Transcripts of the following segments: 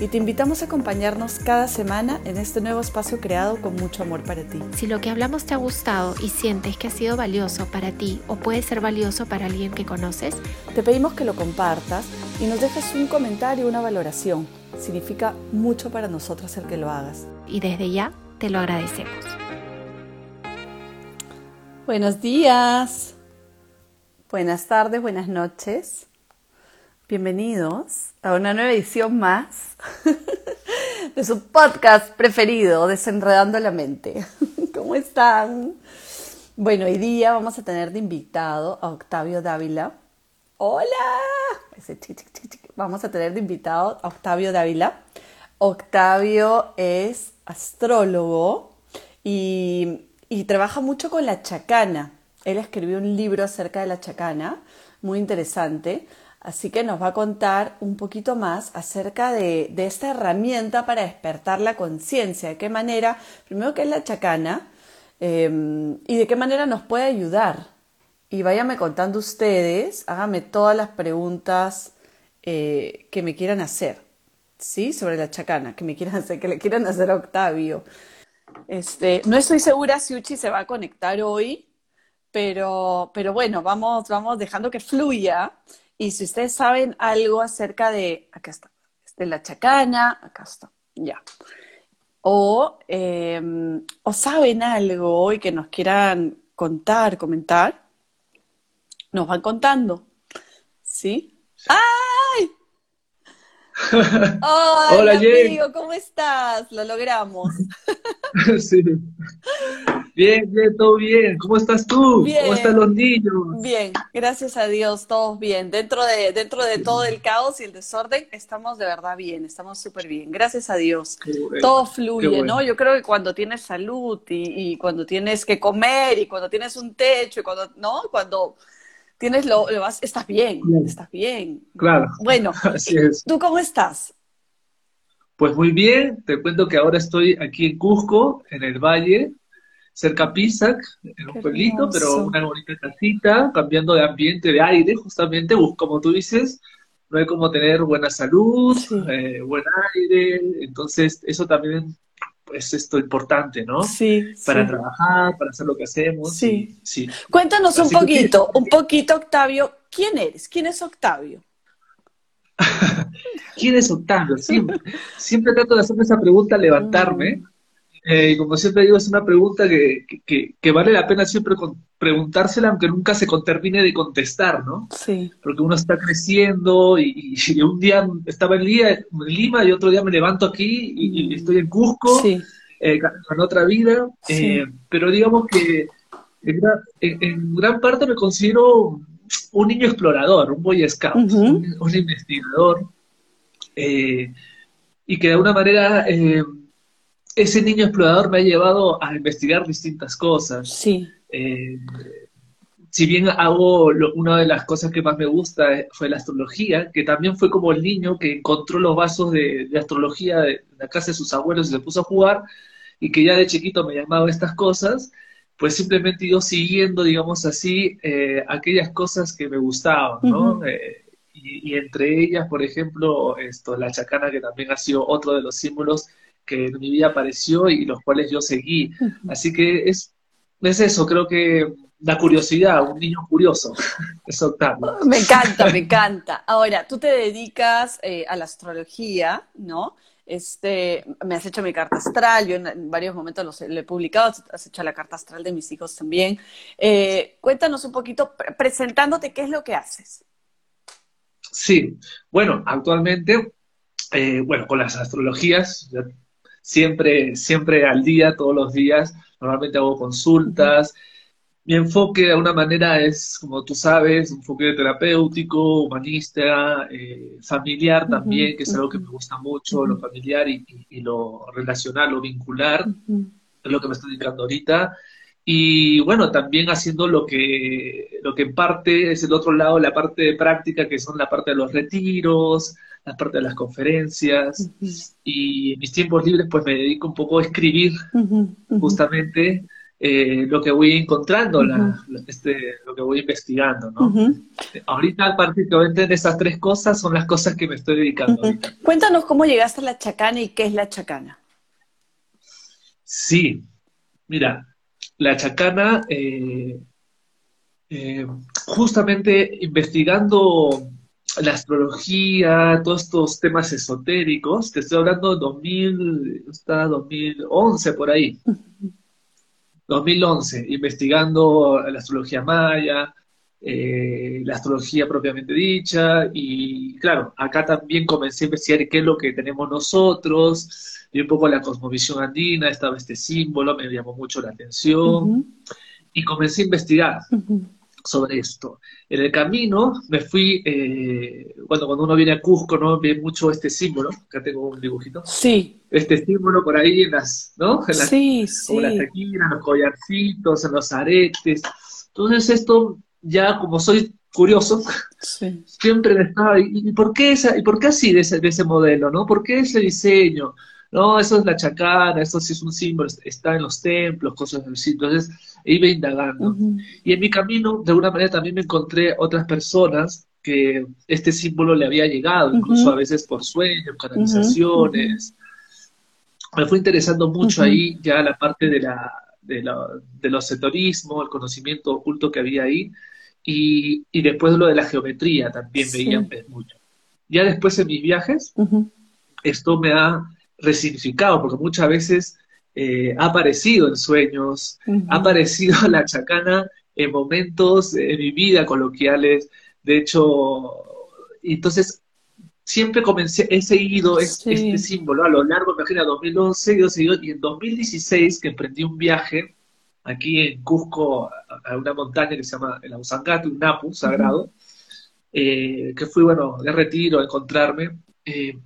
Y te invitamos a acompañarnos cada semana en este nuevo espacio creado con mucho amor para ti. Si lo que hablamos te ha gustado y sientes que ha sido valioso para ti o puede ser valioso para alguien que conoces, te pedimos que lo compartas y nos dejes un comentario una valoración. Significa mucho para nosotros el que lo hagas. Y desde ya te lo agradecemos. Buenos días. Buenas tardes, buenas noches. Bienvenidos a una nueva edición más de su podcast preferido, Desenredando la Mente. ¿Cómo están? Bueno, hoy día vamos a tener de invitado a Octavio Dávila. ¡Hola! Vamos a tener de invitado a Octavio Dávila. Octavio es astrólogo y, y trabaja mucho con la chacana. Él escribió un libro acerca de la chacana, muy interesante. Así que nos va a contar un poquito más acerca de, esta herramienta para despertar la conciencia, de qué manera, primero que es la chacana, em, y de qué manera nos puede ayudar. Y váyame contando ustedes, háganme todas las preguntas eh, que me quieran hacer, ¿sí? Sobre la chacana, que me quieran hacer, que le quieran hacer a Octavio. Este, no estoy segura si Uchi se va a conectar hoy, pero, pero bueno, vamos, vamos dejando que fluya y si ustedes saben algo acerca de, acá está, de la chacana, acá está, ya. O, em, o saben algo y que nos quieran contar, comentar, nos van contando. ¿Sí? Hola, amigo, ¿cómo estás? Lo logramos. sí. Bien, bien, todo bien. ¿Cómo estás tú? ¿Cómo están los niños? Bien, gracias a Dios, todos bien. Dentro de, dentro de todo el caos y el desorden, estamos de verdad bien, estamos súper bien. Gracias a Dios. todo fluye, ¿no? Yo creo que cuando tienes salud y, cuando tienes que comer y cuando tienes un techo y cuando, ¿no? Cuando tienes lo, lo vas, estás bien, estás bien. Claro. Bueno, Así es. ¿tú cómo estás? Pues muy bien, te cuento que ahora estoy aquí en Cusco, en el valle, cerca Pisac, en un pueblito, pero una bonita casita, cambiando de ambiente, de aire, justamente, como tú dices, no hay como tener buena salud, eh, buen aire, entonces eso también es esto importante, ¿no? Sí. Para trabajar, para hacer lo que hacemos. Sí. sí. Cuéntanos un poquito, un poquito, Octavio, ¿quién eres? ¿Quién es Octavio? ¿Quién es Octavio? Siempre, siempre trato de hacerme esa pregunta levantarme. Mm. Eh, y como siempre digo, es una pregunta que, que, vale la pena siempre preguntársela, aunque nunca se termine de contestar, ¿no? Sí. Porque uno está creciendo y, un día estaba en, Lima y otro día me levanto aquí y, mm. estoy en Cusco, sí. Eh, con otra vida. Eh, pero digamos que en gran, parte me considero un niño explorador, un boy scout, un, investigador. y que de alguna manera ese niño explorador me ha llevado a investigar distintas cosas. Sí. Eh, si bien hago una de las cosas que más me gusta eh, fue la astrología, que también fue como el niño que encontró los vasos de, astrología de la casa de sus abuelos y se puso a jugar, y que ya de chiquito me llamaba estas cosas, pues simplemente ido siguiendo, digamos así, eh, aquellas cosas que me gustaban, ¿no? y, y, entre ellas, por ejemplo, esto, la chacana, que también ha sido otro de los símbolos que en mi vida apareció y los cuales yo seguí. Así que es, es eso, creo que la curiosidad, un niño curioso, es Octavio. Me encanta, me encanta. Ahora, tú te dedicas eh, a la astrología, ¿no? Este, me has hecho mi carta astral, yo en, varios momentos lo, he publicado, has hecho la carta astral de mis hijos también. Eh, cuéntanos un poquito, presentándote, ¿qué es lo que haces? Sí, bueno, actualmente, eh, bueno, con las astrologías, siempre, siempre al día, todos los días. Normalmente hago consultas. Mi enfoque de alguna manera es, como tú sabes, un enfoque terapéutico, humanista, eh, familiar también, que es algo que me gusta mucho, lo familiar y, lo relacional, lo vincular, es lo que me estoy dedicando ahorita. Y bueno, también haciendo lo que, lo que en parte es el otro lado, la parte de práctica, que son la parte de los retiros, la parte de las conferencias. Y en mis tiempos libres pues me dedico un poco a escribir justamente eh, lo que voy encontrando, este, lo que voy investigando. ¿no? Ahorita particularmente en esas tres cosas son las cosas que me estoy dedicando. Cuéntanos cómo llegaste a la chacana y qué es la chacana. Sí, mira, la chacana, eh, eh, justamente investigando la astrología, todos estos temas esotéricos, te estoy hablando de 2000, está 2011 por ahí. 2011, investigando la astrología maya, eh, la astrología propiamente dicha, y claro, acá también comencé a investigar qué es lo que tenemos nosotros, y un poco la cosmovisión andina, estaba este símbolo, me llamó mucho la atención y comencé a investigar sobre esto. En el camino me fui, eh, bueno, cuando uno viene a Cusco, ¿no? Ve mucho este símbolo, acá tengo un dibujito. Sí. Este símbolo por ahí en las, ¿no? En las, sí, sí. En las los collarcitos, en los aretes. Entonces esto, ya como soy curioso, siempre estaba, ¿y, por qué esa, y por qué así de ese, de ese modelo, no? ¿Por qué ese diseño? no, eso es la chacana, eso sí es un símbolo, está en los templos, cosas así. Entonces, iba indagando. Y en mi camino, de alguna manera, también me encontré otras personas que este símbolo le había llegado, incluso a veces por sueños, canalizaciones. Me fue interesando mucho ahí ya la parte de la, de, la, de los setorismo, el conocimiento oculto que había ahí, y, y después lo de la geometría también veía mucho. Ya después en mis viajes, esto me ha resignificado, porque muchas veces eh, ha aparecido en sueños, ha aparecido la chacana en momentos de mi vida coloquiales. De hecho, entonces siempre comencé, he seguido este, símbolo a lo largo, me imagino, 2011, y en 2016 que emprendí un viaje aquí en Cusco, a una montaña que se llama el Ausangate, un Napu sagrado, eh, que fui, bueno, de retiro a encontrarme. Eh,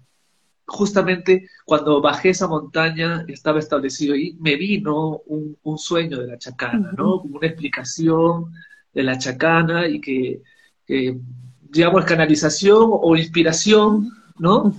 justamente cuando bajé esa montaña, estaba establecido ahí, me vino un, sueño de la chacana, ¿no? Como una explicación de la chacana y que, digamos, canalización o inspiración, ¿no?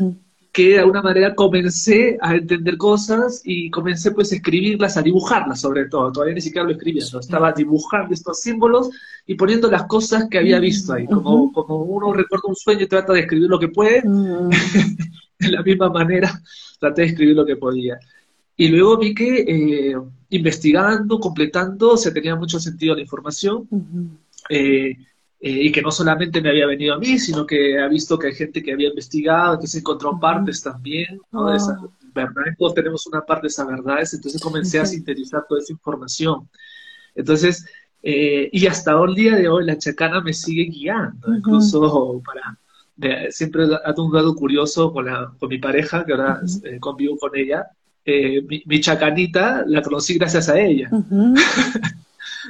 Que de alguna manera comencé a entender cosas y comencé pues a escribirlas, a dibujarlas sobre todo, todavía ni siquiera lo escribía, estaba dibujando estos símbolos y poniendo las cosas que había visto ahí, como, como uno recuerda un sueño y trata de escribir lo que puede, de la misma manera traté de escribir lo que podía. Y luego vi que eh, investigando, completando, se tenía mucho sentido la información. Eh, eh, y que no solamente me había venido a mí, sino que ha visto que hay gente que había investigado, que se encontró partes también, ¿no? de verdad, todos tenemos una parte de esas verdades, entonces comencé a sintetizar toda esa información. Entonces, y hasta el día de hoy la chacana me sigue guiando, incluso para siempre ha un lado curioso con, la, con mi pareja, que ahora eh, convivo con ella. Eh, mi, chacanita la conocí gracias a ella.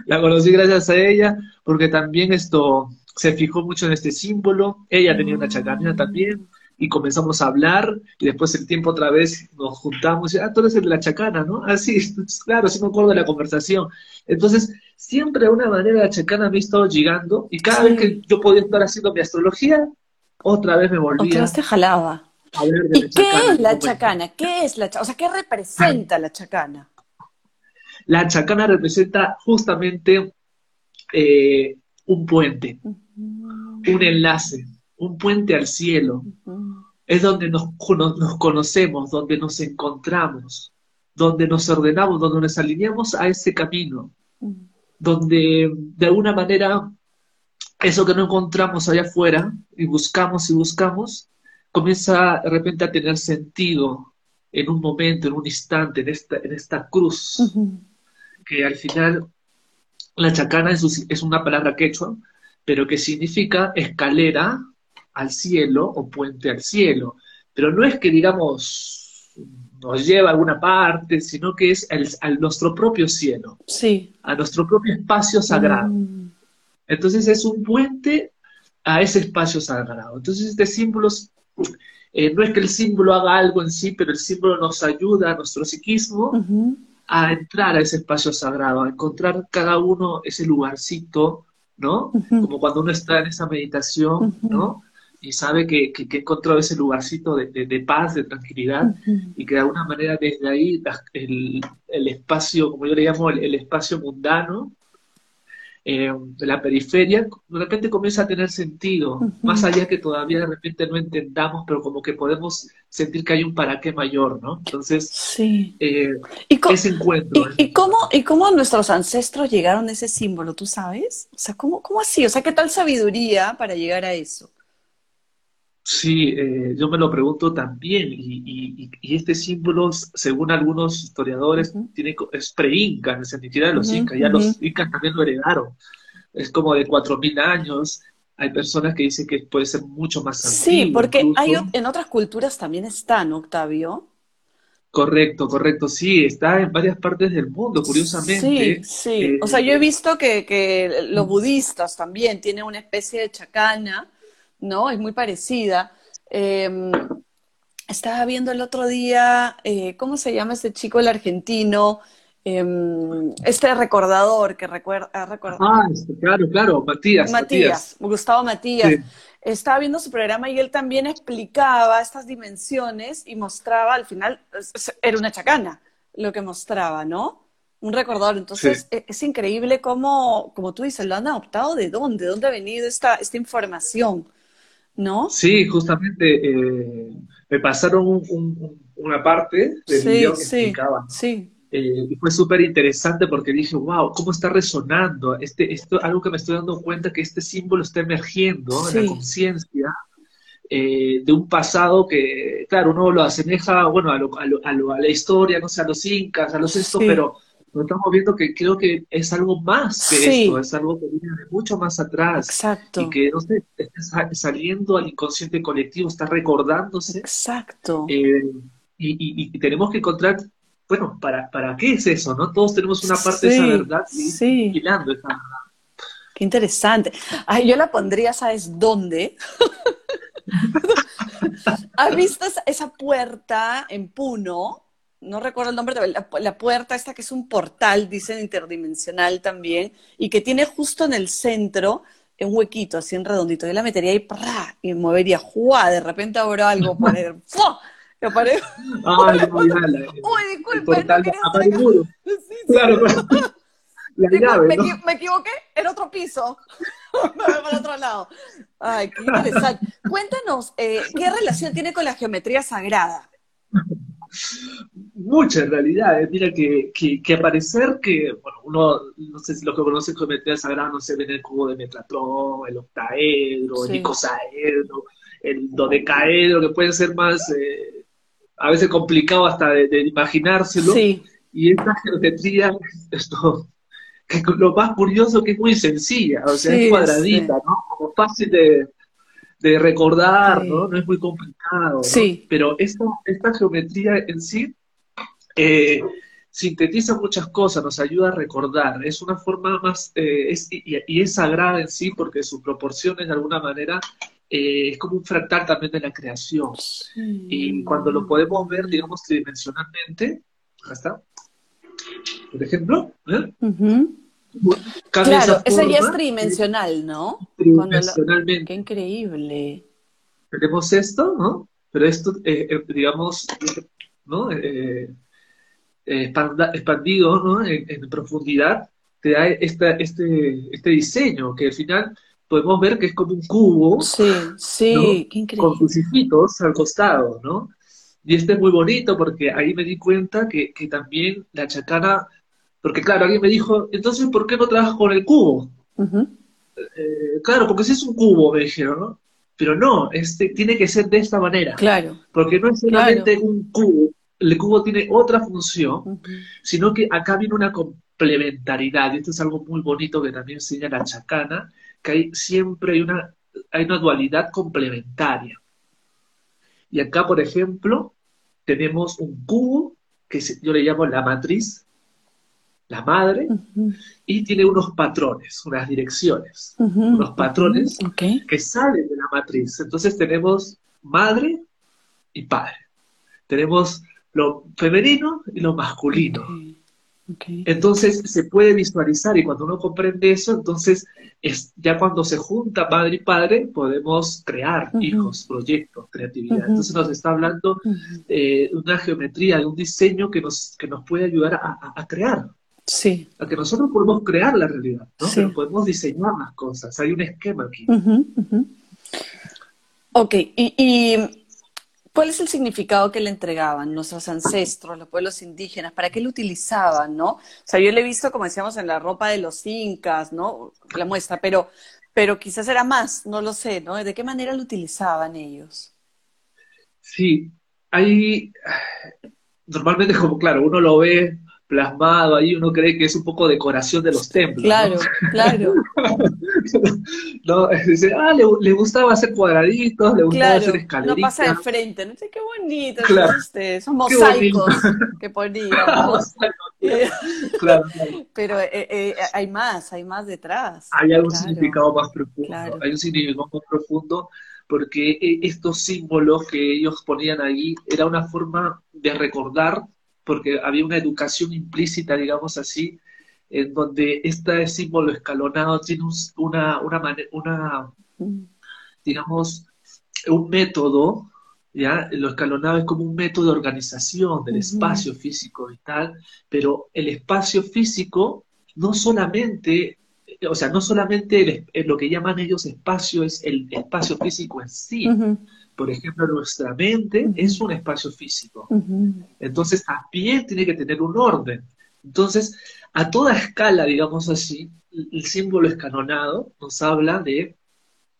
la conocí gracias a ella porque también esto se fijó mucho en este símbolo. Ella tenía una chacanita también y comenzamos a hablar y después el tiempo otra vez nos juntamos y, ah, tú eres el de la chacana, ¿no? Ah, sí, claro, sí me acuerdo de la conversación. Entonces, siempre de una manera la chacana me ha estado llegando y cada vez que yo podía estar haciendo mi astrología, otra vez me volvía. Otra vez te jalaba. ¿Y qué es la chacana? ¿Qué es la chacana? O sea, ¿qué representa la chacana? La chacana representa justamente eh, un puente, un enlace, un puente al cielo. Es donde nos, nos, conocemos, donde nos encontramos, donde nos ordenamos, donde nos alineamos a ese camino, donde de alguna manera eso que no encontramos allá afuera y buscamos y buscamos, comienza de repente a tener sentido en un momento, en un instante, en esta, en esta cruz, que al final la chacana es, es una palabra quechua, pero que significa escalera al cielo o puente al cielo. Pero no es que, digamos, nos lleva a alguna parte, sino que es a nuestro propio cielo, sí. a nuestro propio espacio sagrado. Mm. Entonces es un puente a ese espacio sagrado. Entonces este símbolo, eh, no es que el símbolo haga algo en sí, pero el símbolo nos ayuda a nuestro psiquismo a entrar a ese espacio sagrado, a encontrar cada uno ese lugarcito, ¿no? Como cuando uno está en esa meditación, ¿no? Y sabe que, que, encontró ese lugarcito de, paz, de tranquilidad, y que de alguna manera desde ahí el, espacio, como yo le llamo, el espacio mundano, eh, de la periferia, de repente comienza a tener sentido, más allá que todavía de repente no entendamos, pero como que podemos sentir que hay un para qué mayor, ¿no? Entonces, sí. Eh, ¿Y ese encuentro. ¿y, cómo, ¿Y cómo nuestros ancestros llegaron a ese símbolo, tú sabes? O sea, ¿cómo, cómo así? O sea, ¿qué tal sabiduría para llegar a eso? Sí, eh, yo me lo pregunto también, y, este símbolo, según algunos historiadores, tiene, es pre-inca, en sentido de los incas, ya los incas también lo heredaron. Es como de 4.000 años, hay personas que dicen que puede ser mucho más antiguo. Sí, porque hay, en otras culturas también está, ¿no, Octavio? Correcto, correcto, sí, está en varias partes del mundo, curiosamente. Sí, sí, o sea, yo he visto que, que los budistas también tienen una especie de chacana, ¿no? Es muy parecida. Em, estaba viendo el otro día, eh, ¿cómo se llama ese chico, el argentino? Em, este recordador que recuerda... Ah, este, claro, claro, Matías. Matías, Gustavo Matías. Estaba viendo su programa y él también explicaba estas dimensiones y mostraba, al final, era una chacana lo que mostraba, ¿no? Un recordador. Entonces, e, es, increíble cómo, como tú dices, lo han adoptado de dónde, de dónde ha venido esta, esta información. ¿No? Sí, justamente eh, me pasaron una parte del video que explicaba. Sí. Eh, y fue súper interesante porque dije, wow, ¿cómo está resonando? Este, esto, algo que me estoy dando cuenta que este símbolo está emergiendo en la conciencia eh, de un pasado que, claro, uno lo asemeja, bueno, a, lo, a, lo, a, la historia, no sé, a los incas, a los esto, pero estamos viendo que creo que es algo más que esto, es algo que viene de mucho más atrás. Exacto. Y que, no sé, está saliendo al inconsciente colectivo, está recordándose. Exacto. Eh, y, tenemos que encontrar, bueno, ¿para, ¿para qué es eso? no Todos tenemos una parte de esa verdad y sí. esa Qué interesante. Ay, yo la pondría, ¿sabes dónde? ¿Has visto esa puerta en Puno? No recuerdo el nombre, de la, puerta esta que es un portal, dicen interdimensional también, y que tiene justo en el centro un huequito así en redondito. Yo la metería y y movería, ¡juá! De repente abro algo ahí, ¡fua! Y aparece. Ay, Uy, disculpe. Claro, claro. La llave, me, me, equivoqué, en otro piso. me voy para otro lado. Ay, qué interesante. Cuéntanos, eh, ¿qué relación tiene con la geometría sagrada? Muchas realidades. Mira que, que, que, aparecer que, bueno, uno, no sé si lo que conoce como metal sagrada, no sé, ven el cubo de Metatron, el octaedro, el icosaedro, el dodecaedro, que pueden ser más, eh, a veces complicado hasta de, imaginárselo. Y esta geometría, esto, que lo más curioso que es muy sencilla, o sea, es cuadradita, ¿no? Como fácil de, de recordar, ¿no? No es muy complicado. Sí. Pero esta, esta geometría en sí eh, sintetiza muchas cosas, nos ayuda a recordar. Es una forma más, eh, y, es sagrada en sí porque sus proporciones de alguna manera eh, es como un fractal también de la creación. Y cuando lo podemos ver, digamos, tridimensionalmente, está. Por ejemplo, Claro, esa ya es tridimensional, ¿no? Tridimensionalmente. Qué increíble. Tenemos esto, ¿no? Pero esto, digamos, ¿no? expandido ¿no? en, profundidad, te da este, este diseño que al final podemos ver que es como un cubo sí, sí, con sus hijitos al costado, ¿no? Y este es muy bonito porque ahí me di cuenta que, también la chacana, porque claro, alguien me dijo, entonces, ¿por qué no trabajas con el cubo? Eh, claro, porque si es un cubo, me dijeron, ¿no? Pero no, este tiene que ser de esta manera. Claro. Porque no es solamente un cubo, el cubo tiene otra función, sino que acá viene una complementariedad, y esto es algo muy bonito que también enseña la chacana, que hay, siempre hay una, hay una dualidad complementaria. Y acá, por ejemplo, tenemos un cubo, que yo le llamo la matriz, la madre, y tiene unos patrones, unas direcciones, unos patrones que salen de la matriz. Entonces tenemos madre y padre. Tenemos lo femenino y lo masculino. Entonces se puede visualizar y cuando uno comprende eso, entonces es ya cuando se junta madre y padre podemos crear hijos, proyectos, creatividad. Entonces nos está hablando de una geometría, de un diseño que nos, que nos puede ayudar a, crear. Sí. A que nosotros podemos crear la realidad, ¿no? podemos diseñar las cosas. Hay un esquema aquí. Ok, y ¿Cuál es el significado que le entregaban nuestros ancestros, los pueblos indígenas? ¿Para qué lo utilizaban, no? O sea, yo le he visto, como decíamos, en la ropa de los incas, ¿no? La muestra, pero, pero quizás era más, no lo sé, ¿no? ¿De qué manera lo utilizaban ellos? Sí, hay... Normalmente, como claro, uno lo ve plasmado ahí, uno cree que es un poco decoración de los templos. Claro, claro. no, dice, ah, le, gustaba hacer cuadraditos, le gustaba hacer escaleritas. No pasa de frente, no sé qué bonito, claro. este, son mosaicos que poníamos. claro, Pero eh, eh, hay más, hay más detrás. Hay algún significado más profundo, hay un significado más profundo porque eh, estos símbolos que ellos ponían ahí era una forma de recordar porque había una educación implícita, digamos así, en donde este símbolo escalonado tiene una, una, una, digamos, un método, ¿ya? Lo escalonado es como un método de organización del espacio físico y tal, pero el espacio físico no solamente, o sea, no solamente lo que llaman ellos espacio es el espacio físico en sí, por ejemplo, nuestra mente es un espacio físico. Entonces, también tiene que tener un orden. Entonces, a toda escala, digamos así, el símbolo escalonado nos habla de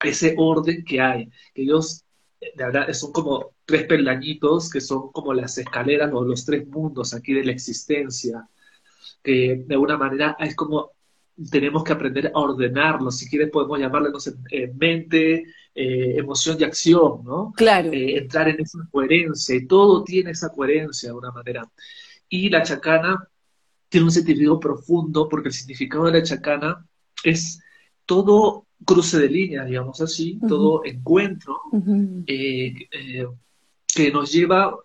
ese orden que hay, que ellos, de verdad, son como tres peldañitos, que son como las escaleras o los tres mundos aquí de la existencia, que de alguna manera es como tenemos que aprender a ordenarlos, si quieres podemos llamarlo en mente, eh, emoción y acción, ¿no? Claro. Eh, entrar en esa coherencia, y todo tiene esa coherencia de alguna manera. Y la chacana tiene un significado profundo, porque el significado de la chacana es todo cruce de líneas, digamos así, todo encuentro eh, que nos lleva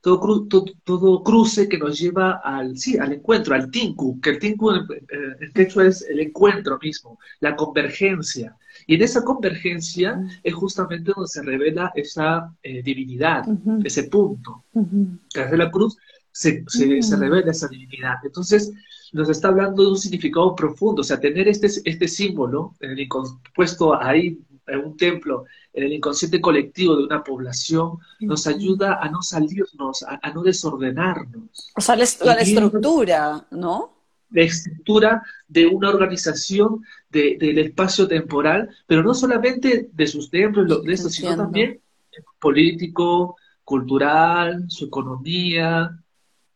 todo, todo, cruce que nos lleva al, sí, al encuentro, al tinku, que el tinku en, en quechua es el encuentro mismo, la convergencia. Y en esa convergencia es justamente donde se revela esa eh, divinidad, ese punto. Que de la cruz se, se, revela esa divinidad. Entonces, nos está hablando de un significado profundo, o sea, tener este, este símbolo en el puesto ahí en un templo, en el inconsciente colectivo de una población, nos ayuda a no salirnos, a, no desordenarnos. O sea, la, estructura, ¿no? La estructura de una organización del espacio temporal, pero no solamente de sus templos, de eso, sino también político, cultural, su economía,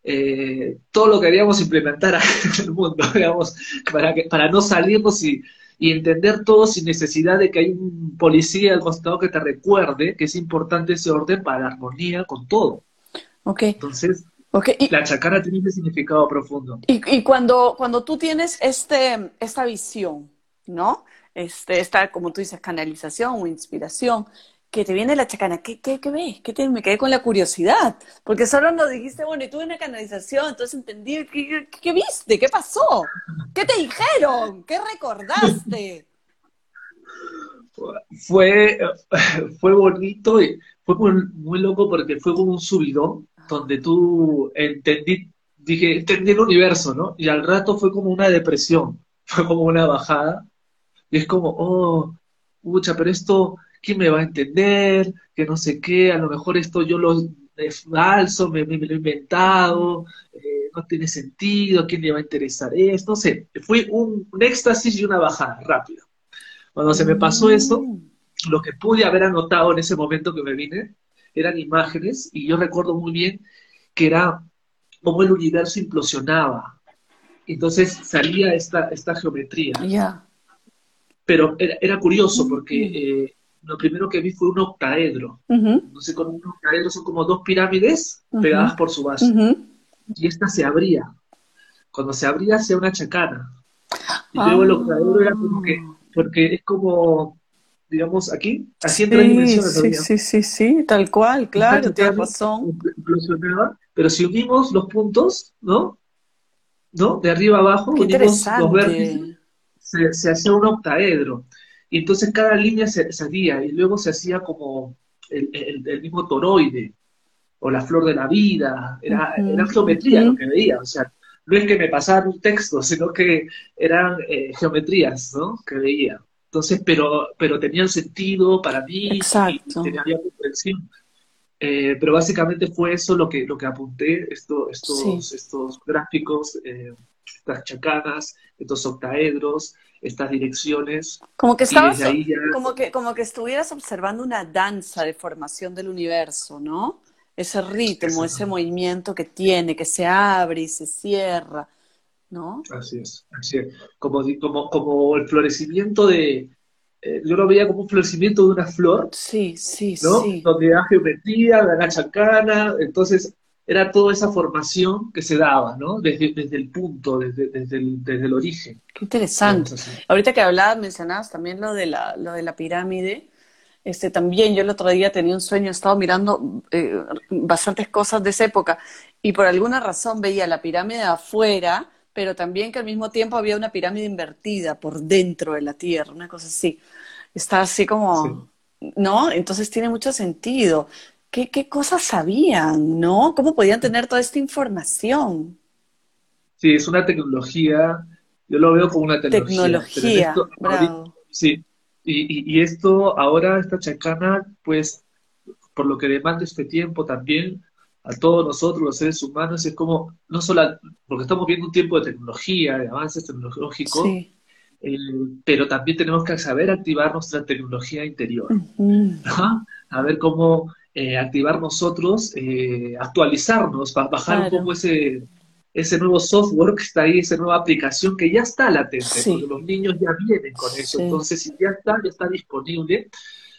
eh, todo lo que queríamos implementar en el mundo, digamos, para, que, para no salirnos y, y entender todo sin necesidad de que hay un policía al costado que te recuerde que es importante ese orden para la armonía con todo. Ok. Entonces, la chacana tiene ese significado profundo. Y, cuando, cuando tú tienes este, esta visión, ¿no? Este, esta, como tú dices, canalización o inspiración, que te viene la chacana, ¿qué, qué, qué ves? ¿Qué te, me quedé con la curiosidad, porque solo nos dijiste, bueno, y tuve una canalización, entonces entendí, ¿qué, qué, viste? ¿Qué pasó? ¿Qué te dijeron? ¿Qué recordaste? Fue, fue bonito y fue muy, loco porque fue como un subidón donde tú entendí, dije, entendí el universo, ¿no? Y al rato fue como una depresión, fue como una bajada, y es como, oh, pucha, pero esto ¿quién me va a entender? Que no sé qué, a lo mejor esto yo lo es falso, me, lo he inventado, eh, no tiene sentido, ¿quién le va a interesar esto? No sé, fue un, éxtasis y una bajada rápido. Cuando se me pasó eso, lo que pude haber anotado en ese momento que me vine eran imágenes y yo recuerdo muy bien que era como el universo implosionaba. Entonces salía esta, esta geometría. Pero era, curioso porque eh, lo primero que vi fue un octaedro. No sé, con un octaedro son como dos pirámides pegadas por su base. Y esta se abría. Cuando se abría, hacía una chacana. Y luego el ah. octaedro era como que, porque es como, digamos, aquí, así en tres dimensiones. Sí, sí, sí, sí, tal cual, claro, tienes razón. Pero si unimos los puntos, ¿no? ¿no? De arriba abajo, Qué unimos los vértices, se, se hacía un octaedro. Y entonces cada línea se salía y luego se hacía como el, el- el mismo toroide o la flor de la vida. Era, era geometría lo que veía. O sea, no es que me pasaran un texto, sino que eran eh, geometrías, ¿no? Que veía. Entonces, pero, pero tenían sentido para mí y Exacto. tenía había comprensión. Eh, pero básicamente fue eso lo que, lo que apunté, esto, estos, Sí. estos gráficos, eh, estas chacanas, estos octaedros, estas direcciones, Como que y estabas, ya, como que, como que estuvieras observando una danza de formación del universo, ¿no? Ese ritmo, ese Exactamente. movimiento que tiene, que se abre y se cierra, ¿no? así es, así es. Como, como, como el florecimiento de, eh, yo lo veía como un florecimiento de una flor, Sí, sí, ¿no? sí. Donde da geometría, da chacana, entonces era toda esa formación que se daba, ¿no? Desde, desde el punto, desde, desde el, desde el origen, Qué interesante. Ahorita que hablabas, mencionabas también lo de la, lo de la pirámide. Este, también yo el otro día tenía un sueño, he estado mirando eh, bastantes cosas de esa época y por alguna razón veía la pirámide de afuera, pero también que al mismo tiempo había una pirámide invertida por dentro de la Tierra, una cosa así. Está así Sí. como, ¿no? Entonces tiene mucho sentido. ¿Qué, qué cosas sabían, no? ¿Cómo podían tener toda esta información? Sí, es una tecnología, yo lo veo como una tecnología, Tecnología, esto, ahorita- bravo. sí, y, y, y esto ahora, esta chacana, pues, por lo que demanda este tiempo también, a todos nosotros, los seres humanos, es como, no solo, porque estamos viendo un tiempo de tecnología, de avances tecnológicos, Sí. eh, pero también tenemos que saber activar nuestra tecnología interior. Ajá. A ver cómo eh, activar nosotros, eh, actualizarnos, ba- bajar un Claro. poco ese, ese nuevo software que está ahí, esa nueva aplicación que ya está latente, Sí. porque los niños ya vienen con eso. Sí. Entonces, si ya está, ya está disponible,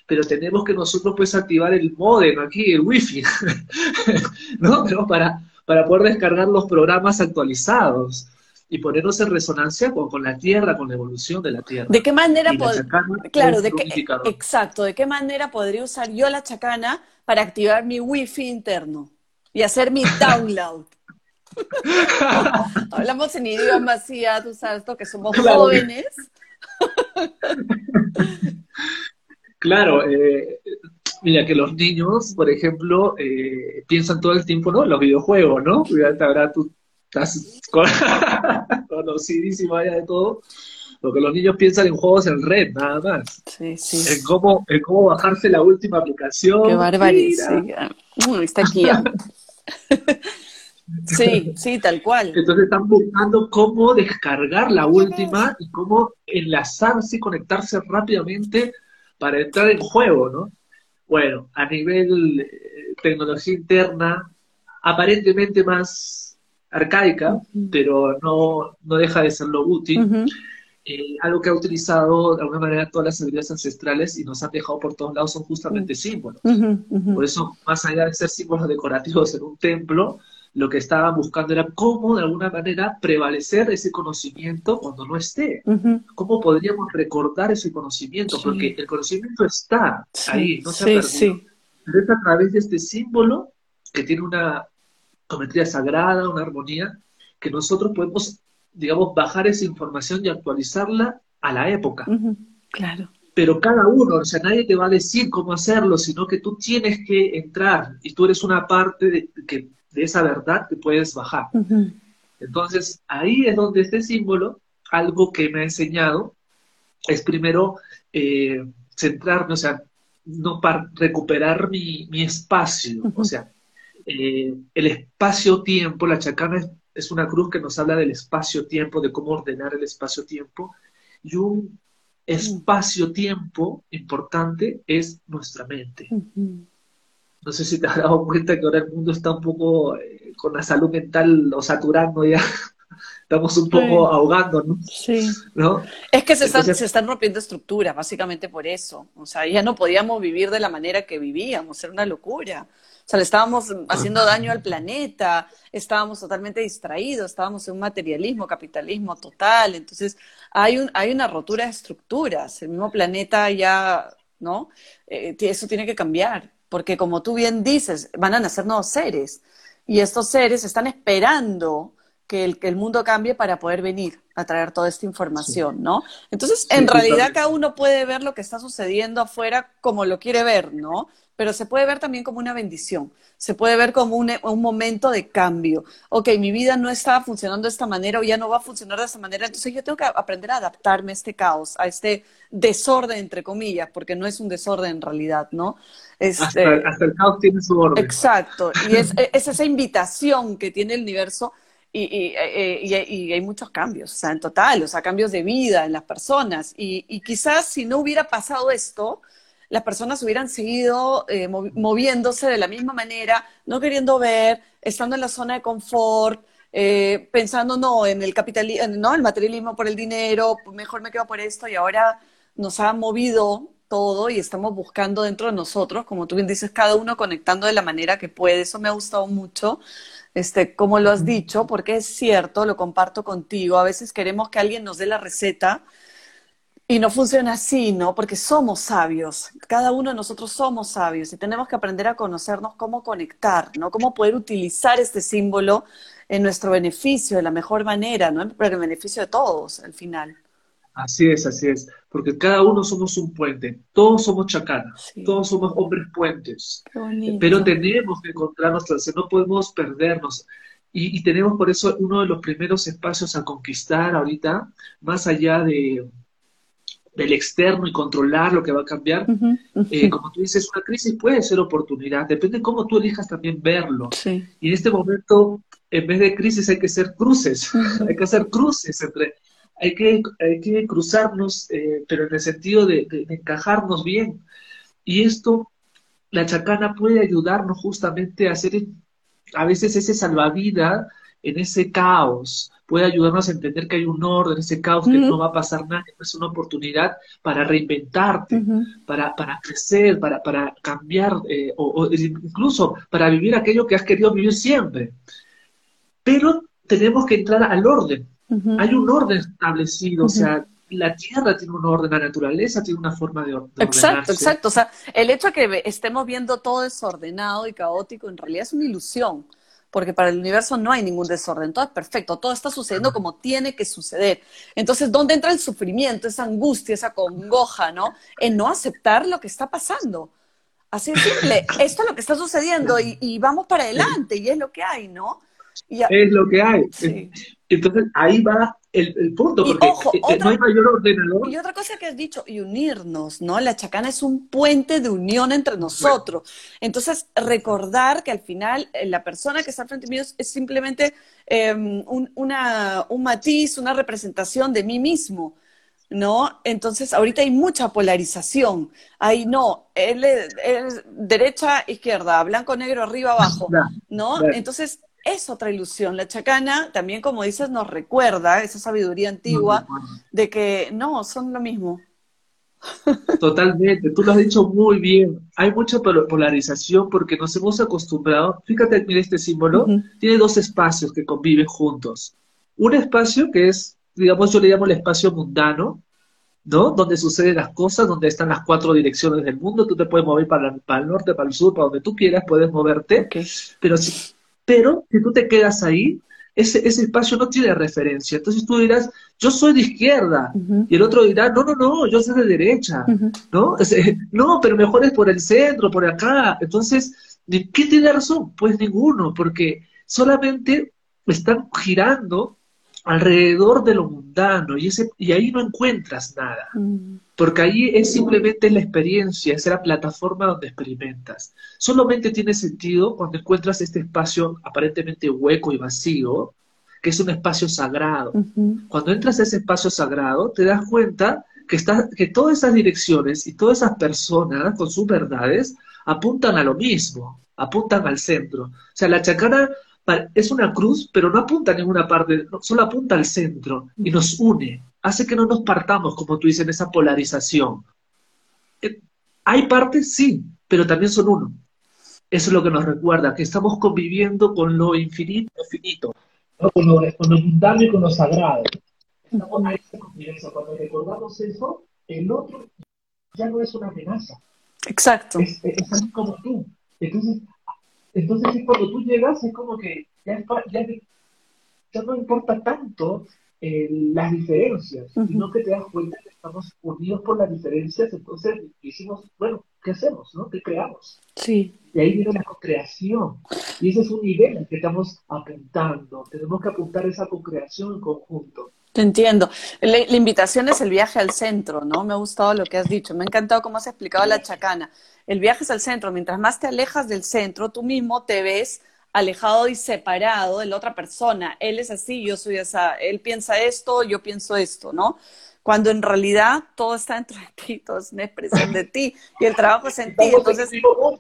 pero tenemos que nosotros pues activar el modem aquí, el wifi, ¿no? Pero para, para poder descargar los programas actualizados y ponernos en resonancia con, con la Tierra, con la evolución de la Tierra. ¿De qué manera claro, de exacto, de qué manera podría usar yo la chacana para activar mi wifi interno y hacer mi download? Hablamos en idioma así, tú sabes, que somos Claro. jóvenes. Claro, eh, mira que los niños, por ejemplo, eh, piensan todo el tiempo, ¿no? En los videojuegos, ¿no? Te habrá, tú estás con- conocidísimo allá de todo, porque los niños piensan en juegos en red, nada más. Sí, sí. En cómo, en cómo bajarse la última aplicación. Qué barbaridad. Mm, está aquí. Sí, sí, tal cual. Entonces están buscando cómo descargar la última y cómo enlazarse y conectarse rápidamente para entrar en juego, ¿no? Bueno, a nivel eh, tecnología interna, aparentemente más arcaica, pero no, no deja de ser lo útil. Ujú. Eh, algo que ha utilizado de alguna manera todas las sabidurías ancestrales y nos han dejado por todos lados son justamente símbolos. Por eso, más allá de ser símbolos decorativos en un templo, lo que estaban buscando era cómo, de alguna manera, prevalecer ese conocimiento cuando no esté. Ujú. ¿Cómo podríamos recordar ese conocimiento? Sí. Porque el conocimiento está ahí, no se ha sí, perdido. sí. Pero es a través de este símbolo que tiene una geometría sagrada, una armonía, que nosotros podemos, digamos, bajar esa información y actualizarla a la época. Ujú. Claro. Pero cada uno, o sea, nadie te va a decir cómo hacerlo, sino que tú tienes que entrar y tú eres una parte de, que, de esa verdad que puedes bajar. Entonces, ahí es donde este símbolo, algo que me ha enseñado, es primero eh, centrarme, o sea, no para recuperar mi, mi espacio, o sea, eh, el espacio-tiempo, la chacana es, es una cruz que nos habla del espacio-tiempo, de cómo ordenar el espacio-tiempo, y un espacio-tiempo importante es nuestra mente. No sé si te has dado cuenta que ahora el mundo está un poco eh, con la salud mental o saturando ya. Estamos un poco Sí. ahogando, ¿no? Sí. ¿No? Es que se están, se están rompiendo estructuras, básicamente por eso. O sea, ya no podíamos vivir de la manera que vivíamos, era una locura. O sea, le estábamos haciendo daño al planeta, estábamos totalmente distraídos, estábamos en un materialismo, capitalismo total. Entonces, hay, un, hay una rotura de estructuras. El mismo planeta ya, ¿no? Eh, eso tiene que cambiar, porque como tú bien dices, van a nacer nuevos seres. Y estos seres están esperando que el, que el mundo cambie para poder venir a traer toda esta información, ¿no? Entonces, en realidad cada uno puede ver lo que está sucediendo afuera como lo quiere ver, ¿no? Pero se puede ver también como una bendición, se puede ver como un, un momento de cambio. Ok, mi vida no estaba funcionando de esta manera o ya no va a funcionar de esta manera, entonces yo tengo que aprender a adaptarme a este caos, a este desorden, entre comillas, porque no es un desorden en realidad, ¿no? Este, hasta, el caos tiene su orden. Exacto, y es, es esa invitación que tiene el universo eh, y, y, hay muchos cambios, o sea, en total, o sea, cambios de vida en las personas. Y, quizás si no hubiera pasado esto, las personas hubieran seguido eh, moviéndose de la misma manera, no queriendo ver, estando en la zona de confort, eh, pensando no en el capitalismo, no el materialismo por el dinero, mejor me quedo por esto y ahora nos ha movido todo y estamos buscando dentro de nosotros, como tú bien dices, cada uno conectando de la manera que puede. Eso me ha gustado mucho este, como lo has dicho, porque es cierto, lo comparto contigo, a veces queremos que alguien nos dé la receta y no funciona así, ¿no? Porque somos sabios, cada uno de nosotros somos sabios y tenemos que aprender a conocernos cómo conectar, ¿no? Cómo poder utilizar este símbolo en nuestro beneficio de la mejor manera, ¿no? Para el beneficio de todos, al final. Así es, así es, porque cada uno somos un puente, todos somos chacanas, todos somos hombres puentes, pero tenemos que encontrarnos, no podemos perdernos. Y, tenemos por eso uno de los primeros espacios a conquistar ahorita, más allá de, del externo y controlar lo que va a cambiar. Eh, como tú dices, una crisis puede ser oportunidad, depende de cómo tú elijas también verlo. Y en este momento, en vez de crisis, hay que hacer cruces, hay que hacer cruces entre hay que, hay que cruzarnos, eh, pero en el sentido de, encajarnos bien. Y esto, la chacana puede ayudarnos justamente a hacer a veces ese salvavidas en ese caos, puede ayudarnos a entender que hay un orden, ese caos, que no va a pasar nada, que es una oportunidad para reinventarte, para, para crecer, para, para cambiar, eh, o, incluso para vivir aquello que has querido vivir siempre. Pero tenemos que entrar al orden, hay un orden establecido, o sea, la tierra tiene un orden, la naturaleza tiene una forma de, orden. Exacto, exacto. O sea, el hecho de que estemos viendo todo desordenado y caótico en realidad es una ilusión, porque para el universo no hay ningún desorden, todo es perfecto, todo está sucediendo como tiene que suceder. Entonces, ¿dónde entra el sufrimiento, esa angustia, esa congoja, ¿no? En no aceptar lo que está pasando. Así de simple, esto es lo que está sucediendo y, y vamos para adelante y es lo que hay, ¿no? Es lo que hay. Entonces ahí va el, punto, porque eh, no hay mayor ordenador. Y otra cosa que has dicho, y unirnos, ¿no? La chacana es un puente de unión entre nosotros. Entonces, recordar que al final eh, la persona que está frente mío es simplemente em, un, una, un matiz, una representación de mí mismo. ¿no? Entonces, ahorita hay mucha polarización. Ahí no, él es, derecha, izquierda, blanco, negro, arriba, abajo, ¿no? Entonces, es otra ilusión. La chacana también, como dices, nos recuerda esa sabiduría antigua de que no, son lo mismo. Totalmente, tú lo has dicho muy bien. Hay mucha polarización porque nos hemos acostumbrado. Fíjate, mira este símbolo, tiene dos espacios que conviven juntos. Un espacio que es, digamos, yo le llamo el espacio mundano, ¿no? Donde suceden las cosas, donde están las cuatro direcciones del mundo. Tú te puedes mover para, para el norte, para el sur, para donde tú quieras, puedes moverte. Pero si, pero si tú te quedas ahí, ese, ese espacio no tiene referencia. Entonces tú dirás, yo soy de izquierda. Y el otro dirá, no, no, no, yo soy de derecha. ¿No? no, pero mejor es por el centro, por acá. Entonces, ¿quién tiene razón? Pues ninguno, porque solamente están girando alrededor de lo mundano y, ese, y ahí no encuentras nada. Porque ahí es simplemente la experiencia, es la plataforma donde experimentas. Solamente tiene sentido cuando encuentras este espacio aparentemente hueco y vacío, que es un espacio sagrado. Cuando entras a ese espacio sagrado, te das cuenta que, está, que todas esas direcciones y todas esas personas con sus verdades apuntan a lo mismo, apuntan al centro. O sea, la chacana es una cruz, pero no apunta a ninguna parte, solo apunta al centro y nos une, hace que no nos partamos, como tú dices, en esa polarización. Eh, hay partes, sí, pero también son uno. Eso es lo que nos recuerda, que estamos conviviendo con lo infinito, finito, con, lo, mundano y con lo sagrado. Estamos ahí Cuando recordamos eso, el otro ya no es una amenaza. Exacto. Es, es, es como tú. Entonces, entonces, cuando tú llegas, es como que ya, ya no importa tanto eh, las diferencias, sino que te das cuenta que estamos unidos por las diferencias, entonces decimos, bueno, ¿qué hacemos? ¿no? ¿Qué creamos? Sí. Y ahí viene la co-creación. Y ese es un nivel al que estamos apuntando. Tenemos que apuntar esa co-creación en conjunto. Te entiendo. La, invitación es el viaje al centro, ¿no? Me ha gustado lo que has dicho. Me ha encantado cómo has explicado la chacana. El viaje es al centro. Mientras más te alejas del centro, tú mismo te ves alejado y separado de la otra persona. Él es así, yo soy esa. Él piensa esto, yo pienso esto, ¿no? Cuando en realidad todo está dentro de ti, todo es una expresión de ti y el trabajo es en ti. Entonces,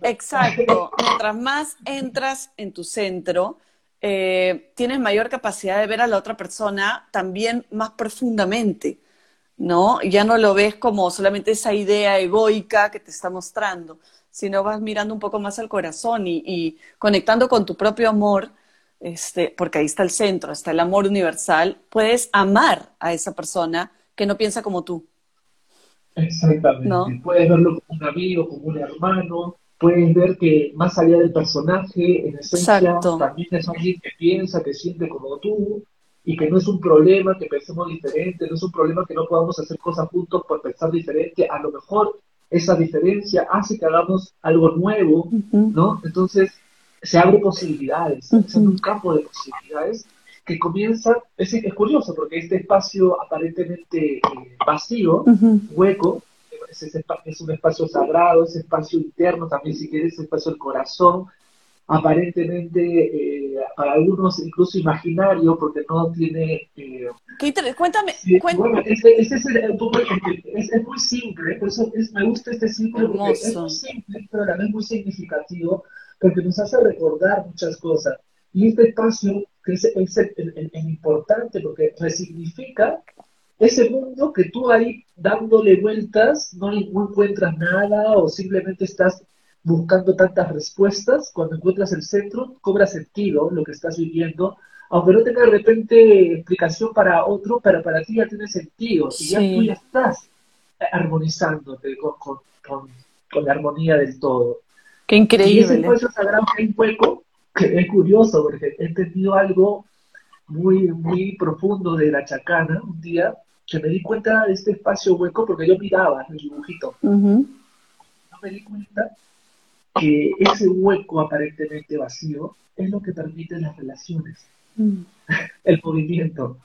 exacto. Mientras más entras en tu centro, eh, tienes mayor capacidad de ver a la otra persona también más profundamente, ¿no? Ya no lo ves como solamente esa idea egoica que te está mostrando, sino vas mirando un poco más al corazón y, conectando con tu propio amor, este, porque ahí está el centro, está el amor universal, puedes amar a esa persona que no piensa como tú. Exactamente. Puedes verlo como un amigo, como un hermano, puedes ver que más allá del personaje, en esencia, también es alguien que piensa, que siente como tú, y que no es un problema que pensemos diferente, no es un problema que no podamos hacer cosas juntos por pensar diferente, a lo mejor esa diferencia hace que hagamos algo nuevo, ¿no? Entonces se abre posibilidades, es un campo de posibilidades que comienza, es, es curioso porque este espacio aparentemente eh, vacío, hueco, es, es, un espacio sagrado, ese espacio interno también si quieres, ese espacio del corazón, aparentemente eh, para algunos incluso imaginario porque no tiene... Eh, cuéntame, Bueno, ese, es, es, muy simple, por eso me gusta este simple porque es muy simple, pero también muy significativo, porque nos hace recordar muchas cosas. Y este espacio que es, el, importante porque resignifica ese mundo que tú ahí dándole vueltas no encuentras nada o simplemente estás buscando tantas respuestas, cuando encuentras el centro, cobra sentido lo que estás viviendo, aunque no tenga de repente explicación para otro, pero para ti ya tiene sentido, y ya tú ya estás armonizándote con, con, la armonía del todo. Qué increíble. Y ese espacio sagrado que hay un hueco, que es curioso, porque he entendido algo muy, muy profundo de la chacana un día, que me di cuenta de este espacio hueco porque yo miraba el dibujito. No me di cuenta que ese hueco aparentemente vacío es lo que permite las relaciones, mm. el movimiento.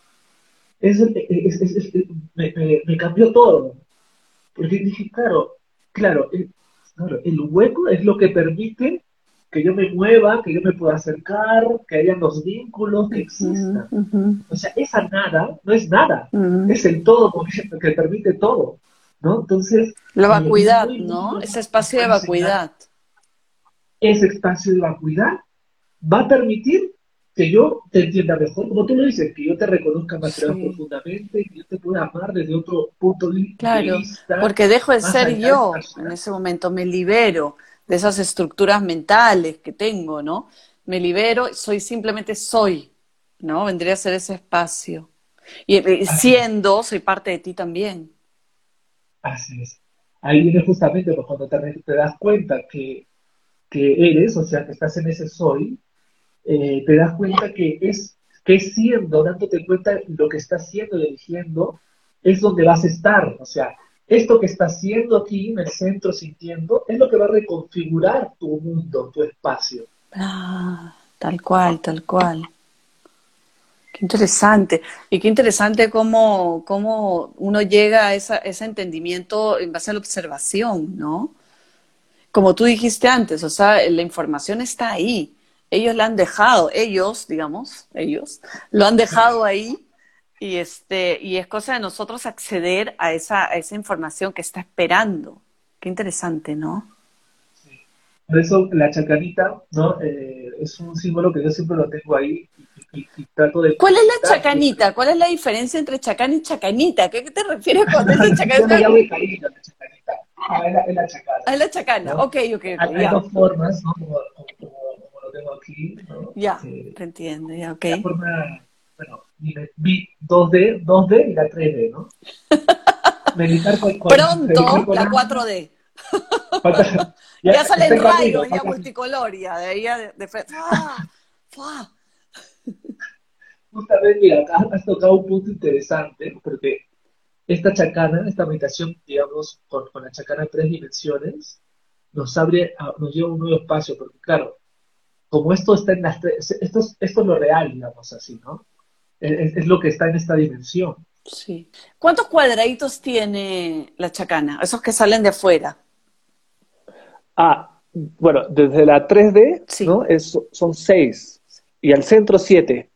me, cambió todo. Porque dije, claro, claro el, hueco es lo que permite que yo me mueva, que yo me pueda acercar, que haya los vínculos, que existan. O sea, esa nada no es nada, es el todo que permite todo. ¿no? Entonces. La vacuidad, ¿no? Ese espacio de vacuidad ese espacio de vacuidad va a permitir que yo te entienda mejor, como tú lo dices, que yo te reconozca más profundamente, que yo te pueda amar desde otro punto de, vista. Claro, porque dejo de ser yo en ese momento, me libero de esas estructuras mentales que tengo, ¿no? Me libero, soy simplemente soy, ¿no? Vendría a ser ese espacio. Y eh, siendo, soy parte de ti también. Así es. Ahí viene justamente pues, cuando te das cuenta que que eres, o sea, que estás en ese soy, eh, te das cuenta que es, que siendo, dándote cuenta lo que estás siendo y eligiendo, es donde vas a estar. O sea, esto que estás siendo aquí en el centro sintiendo es lo que va a reconfigurar tu mundo, tu espacio. Ah, tal cual, tal cual. Qué interesante. Y qué interesante cómo, cómo uno llega a ese entendimiento en base a la observación, ¿no? Como tú dijiste antes, o sea, la información está ahí. Ellos la han dejado, ellos, digamos, ellos, lo han dejado ahí y, este, y es cosa de nosotros acceder a esa, esa información que está esperando. Qué interesante, ¿no? Por eso la chacanita, ¿no? Eh, es un símbolo que yo siempre lo tengo ahí y, trato de... ¿Cuál es la chacanita? ¿Cuál es la diferencia entre chacán y chacanita? ¿Qué te refieres con esa chacanita? yo me chacanita. Ah, es la, chacana. Ah, es la chacana, ok, ok. Hay, dos formas, ¿no? Como, lo tengo aquí, ¿no? Ya, eh, te entiendo, ya, ok. La forma, bueno, vi 2D, 2D y la 3D, ¿no? Militar con, Pronto, la 4D. ya, ya sale el rayo, ya multicolor, ya, de ahí de, de frente. ¡Ah! justamente, mira, acá has tocado un punto interesante, porque esta chacana, esta meditación, digamos, con, la chacana de tres dimensiones, nos abre, nos lleva a un nuevo espacio, porque claro, como esto está en las tres, esto es, esto es lo real, digamos así, ¿no? Es, lo que está en esta dimensión. Sí. ¿Cuántos cuadraditos tiene la chacana? Esos que salen de afuera. Ah, bueno, desde la 3D, ¿no? Es, son seis. Y al centro siete.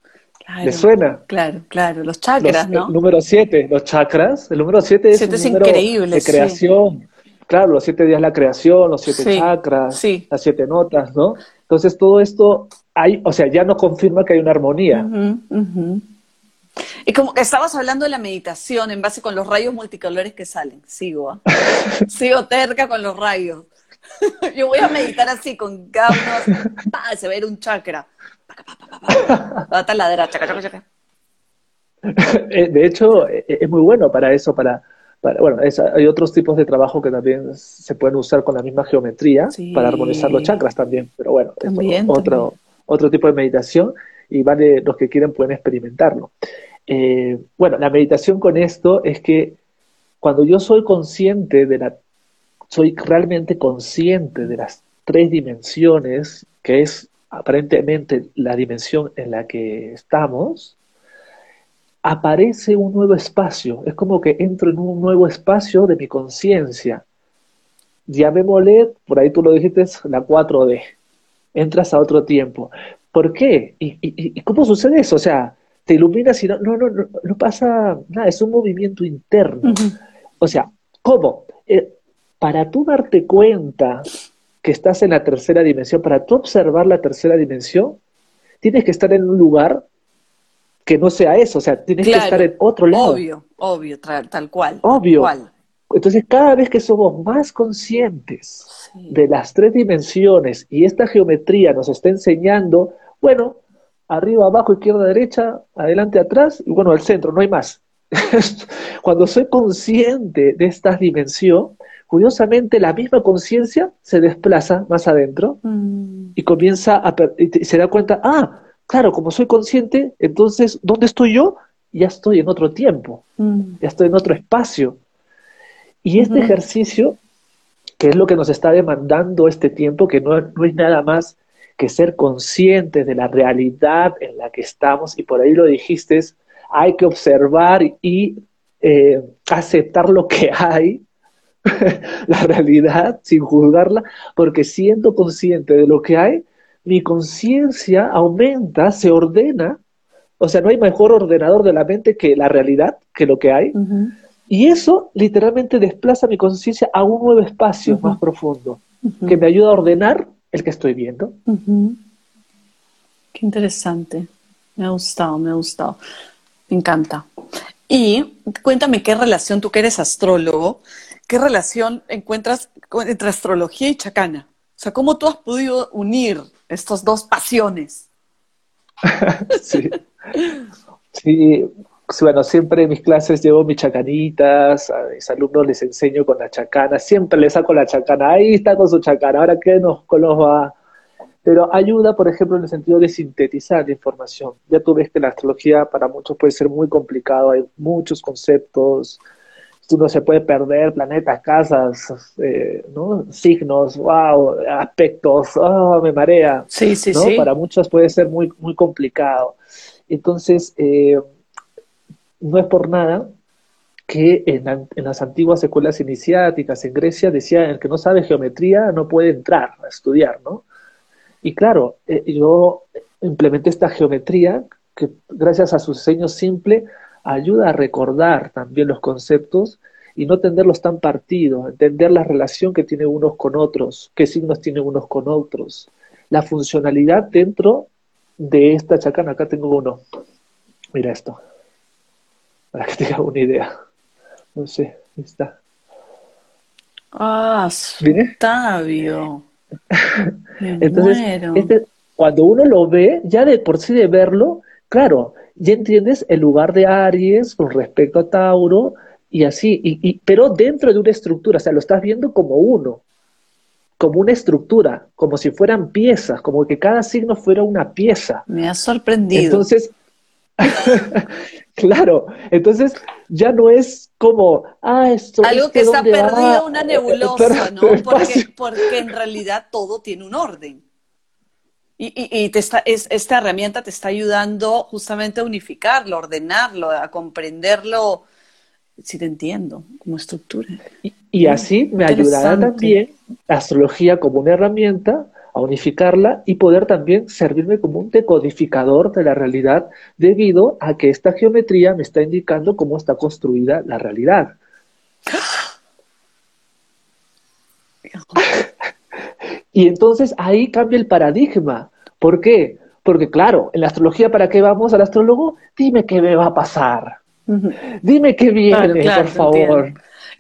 ¿Le suena? Claro, claro, los chakras, ¿no? El número 7, los chakras. El número 7 es, un número increíble, de creación. Claro, los siete días la creación, los siete chakras, las siete notas, ¿no? Entonces todo esto hay, o sea, ya nos confirma que hay una armonía. Y como que estabas hablando de la meditación en base con los rayos multicolores que salen. Sigo, ¿ah? Sigo terca con los rayos. Yo voy a meditar así, con cada uno, se va a ir un chakra. Eh, De hecho, eh, es muy bueno para eso, para, bueno, hay otros tipos de trabajo que también se pueden usar con la misma geometría para armonizar los chakras también, pero bueno, es otro, otro tipo de meditación y vale, los que quieren pueden experimentarlo. Eh, bueno, la meditación con esto es que cuando yo soy consciente de la, soy realmente consciente de las tres dimensiones, que es aparentemente la dimensión en la que estamos, aparece un nuevo espacio. Es como que entro en un nuevo espacio de mi conciencia. Llamémosle, por ahí tú lo dijiste, la 4D. Entras a otro tiempo. ¿Por qué? ¿Y, cómo sucede eso? O sea, te iluminas y no, no, no, no, pasa nada, es un movimiento interno. O sea, ¿cómo? Eh, para tú darte cuenta que estás en la tercera dimensión, para tú observar la tercera dimensión, tienes que estar en un lugar que no sea eso, o sea, tienes que estar en otro lado. Obvio, obvio, tal, cual. Obvio. Entonces, cada vez que somos más conscientes de las tres dimensiones y esta geometría nos está enseñando, bueno, arriba, abajo, izquierda, derecha, adelante, atrás, y bueno, al centro, no hay más. Cuando soy consciente de esta dimensión, curiosamente la misma conciencia se desplaza más adentro mm. y comienza a y se da cuenta, ah, claro, como soy consciente, entonces, ¿dónde estoy yo? Ya estoy en otro tiempo, mm. ya estoy en otro espacio. Y este ejercicio, que es lo que nos está demandando este tiempo, que no, no es nada más que ser conscientes de la realidad en la que estamos, y por ahí lo dijiste, hay que observar y eh, aceptar lo que hay, la realidad sin juzgarla, porque siendo consciente de lo que hay, mi conciencia aumenta, se ordena, o sea, no hay mejor ordenador de la mente que la realidad, que lo que hay, y eso literalmente desplaza mi conciencia a un nuevo espacio más profundo, que me ayuda a ordenar el que estoy viendo. Qué interesante, me ha gustado, me ha gustado, me encanta. Y cuéntame qué relación, tú que eres astrólogo, ¿qué relación encuentras entre astrología y chacana? O sea, ¿cómo tú has podido unir estas dos pasiones? sí. sí, bueno, siempre en mis clases llevo mis chacanitas, a mis alumnos les enseño con la chacana, siempre les saco la chacana, ahí está con su chacana, ahora qué nos, nos va. Pero ayuda, por ejemplo, en el sentido de sintetizar la información. Ya tú ves que la astrología para muchos puede ser muy complicado, hay muchos conceptos, uno se puede perder planetas, casas, eh, ¿no? signos, wow, aspectos, oh, me marea. Sí, sí, ¿no? Para muchos puede ser muy, muy complicado. Entonces, eh, no es por nada que en, las antiguas escuelas iniciáticas en Grecia decían el que no sabe geometría no puede entrar a estudiar, ¿no? Y claro, eh, yo implementé esta geometría que gracias a su diseño simple ayuda a recordar también los conceptos y no tenerlos tan partidos, entender la relación que tiene unos con otros, qué signos tienen unos con otros, la funcionalidad dentro de esta chacana. Acá tengo uno. Mira esto, para que tenga una idea. No sé, ahí está. Ah, Octavio. Entonces, este, cuando uno lo ve, ya de por sí de verlo, claro, ya entiendes el lugar de Aries con respecto a Tauro y así, y, pero dentro de una estructura, o sea, lo estás viendo como uno, como una estructura, como si fueran piezas, como que cada signo fuera una pieza. Me ha sorprendido. Entonces, claro, entonces ya no es como, ah, esto. Algo que está perdido, una nebulosa, ¿no? Porque, porque, en realidad todo tiene un orden. Y, y, te está, es, esta herramienta te está ayudando justamente a unificarlo, a ordenarlo, a comprenderlo. Si te entiendo, como estructura. Y, así me ayudará también la astrología como una herramienta a unificarla y poder también servirme como un decodificador de la realidad debido a que esta geometría me está indicando cómo está construida la realidad. y entonces ahí cambia el paradigma. ¿Por qué? Porque claro, en la astrología, ¿para qué vamos al astrólogo? Dime qué me va a pasar. Dime qué viene, por favor.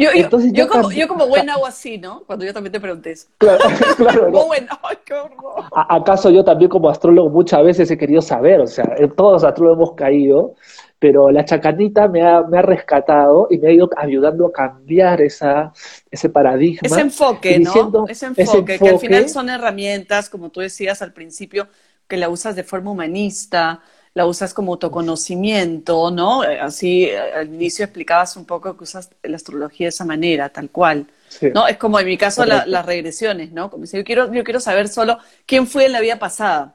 Yo, yo, como, yo como buena o así, ¿no? Cuando yo también te pregunté eso. Claro, claro. como buena, ay, qué horror. ¿Acaso yo también como astrólogo muchas veces he querido saber? O sea, todos los astrólogos hemos caído, pero la chacanita me ha, me ha rescatado y me ha ido ayudando a cambiar esa, ese paradigma. Ese enfoque, ¿no? Ese enfoque, ese enfoque, que al final son herramientas, como tú decías al principio, que la usas de forma humanista, la usas como autoconocimiento, ¿no? Eh, así eh, al inicio explicabas un poco que usas la astrología de esa manera, tal cual. ¿No? Es como en mi caso las regresiones, ¿no? Como si yo quiero, yo quiero saber solo quién fue en la vida pasada.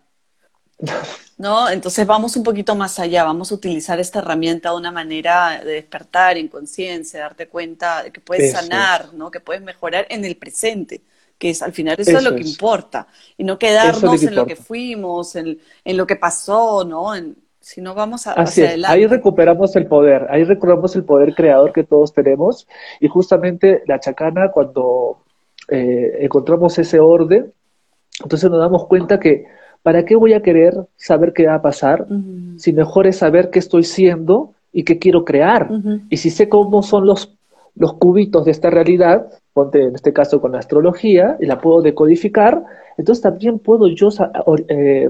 ¿No? Entonces vamos un poquito más allá, vamos a utilizar esta herramienta de una manera de despertar en conciencia, darte cuenta de que puedes sanar, ¿no? Que puedes mejorar en el presente que es al final eso, es lo que importa, y no quedarnos en lo que fuimos, en, lo que pasó, ¿no? En, si no vamos a, hacia adelante. Ahí recuperamos el poder, ahí recuperamos el poder creador que todos tenemos, y justamente la chacana, cuando eh, encontramos ese orden, entonces nos damos cuenta que ¿para qué voy a querer saber qué va a pasar? Si mejor es saber qué estoy siendo y qué quiero crear. Y si sé cómo son los, los cubitos de esta realidad, ponte en este caso con la astrología, y la puedo decodificar, entonces también puedo yo eh,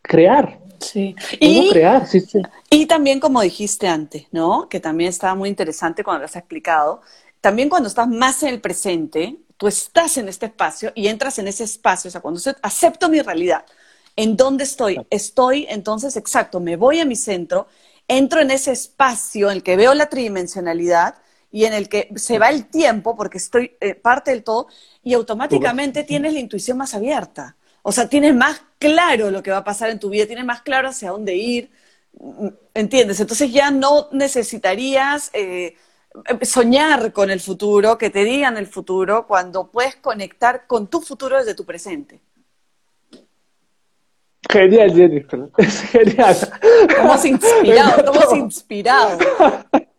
crear. Sí. Y, crear, sí, sí. y también como dijiste antes, ¿no? Que también estaba muy interesante cuando lo has explicado, también cuando estás más en el presente, tú estás en este espacio y entras en ese espacio, o sea, cuando acepto mi realidad, ¿en dónde estoy? Estoy, entonces, exacto, me voy a mi centro, entro en ese espacio en el que veo la tridimensionalidad y en el que se va el tiempo porque estoy eh, parte del todo y automáticamente tienes la intuición más abierta. O sea, tienes más claro lo que va a pasar en tu vida, tienes más claro hacia dónde ir, mm, ¿entiendes? Entonces ya no necesitarías eh, soñar con el futuro, que te digan el futuro, cuando puedes conectar con tu futuro desde tu presente. Genial, Jennifer. Es genial. Estamos inspirados, estamos inspirados.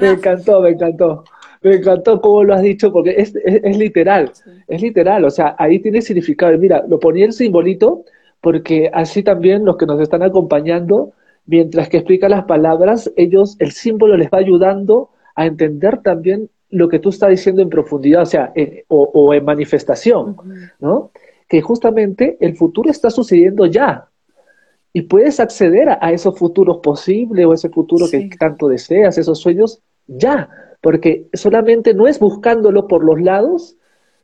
Me encantó, me encantó. Me encantó cómo lo has dicho, porque es, literal, es literal, o sea, ahí tiene significado. Mira, lo ponía el simbolito, porque así también los que nos están acompañando, mientras que explica las palabras, ellos, el símbolo les va ayudando a entender también lo que tú estás diciendo en profundidad, o sea, o, en manifestación, ¿no? Que justamente el futuro está sucediendo ya, y puedes acceder a, esos futuros posibles o ese futuro que tanto deseas, esos sueños, ya, porque solamente no es buscándolo por los lados,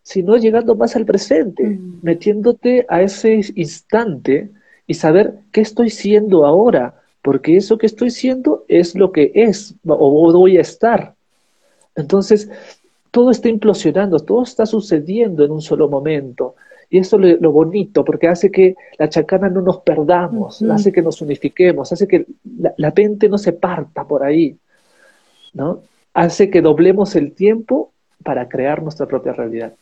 sino llegando más al presente, mm. metiéndote a ese instante y saber qué estoy siendo ahora, porque eso que estoy siendo es lo que es o voy a estar. Entonces, todo está implosionando, todo está sucediendo en un solo momento. Y eso es lo bonito, porque hace que la chacana no nos perdamos, hace que nos unifiquemos, hace que la, la, mente no se parta por ahí, ¿no? Hace que doblemos el tiempo para crear nuestra propia realidad.